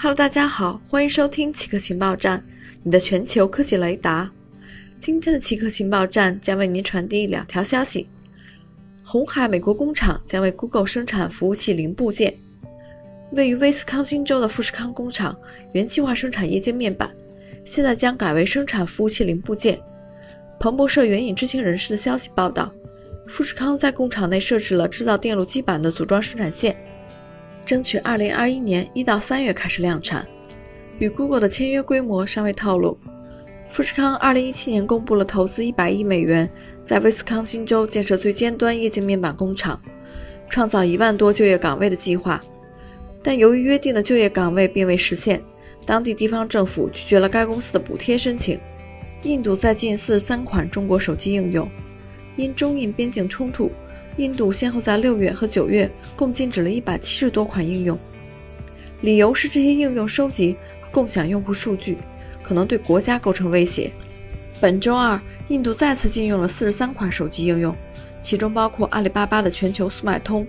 Hello，大家好，欢迎收听奇客情报站，你的全球科技雷达。今天的奇客情报站将为您传递两条消息：红海美国工厂将为 Google 生产服务器零部件；位于威斯康星州的富士康工厂原计划生产液晶面板，现在将改为生产服务器零部件。彭博社援引知情人士的消息报道，富士康在工厂内设置了制造电路基板的组装生产线。争取二零二一年一到三月开始量产，与 Google 的签约规模尚未透露。富士康二零一七年公布了投资一百亿美元，在威斯康星州建设最尖端液晶面板工厂，创造一万多就业岗位的计划。但由于约定的就业岗位并未实现，当地地方政府拒绝了该公司的补贴申请。印度在禁四十三款中国手机应用，因中印边境冲突。印度先后在六月和九月共禁止了一百七十多款应用，理由是这些应用收集和共享用户数据，可能对国家构成威胁。本周二，印度再次禁用了四十三款手机应用，其中包括阿里巴巴的全球速卖通。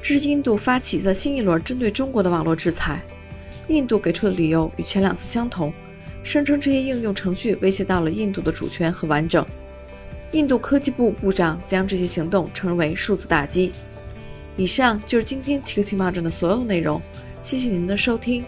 这是印度发起的新一轮针对中国的网络制裁。印度给出的理由与前两次相同，声称这些应用程序威胁到了印度的主权和完整。印度科技部部长将这些行动称为数字打击。以上就是今天七个情报站的所有内容，谢谢您的收听。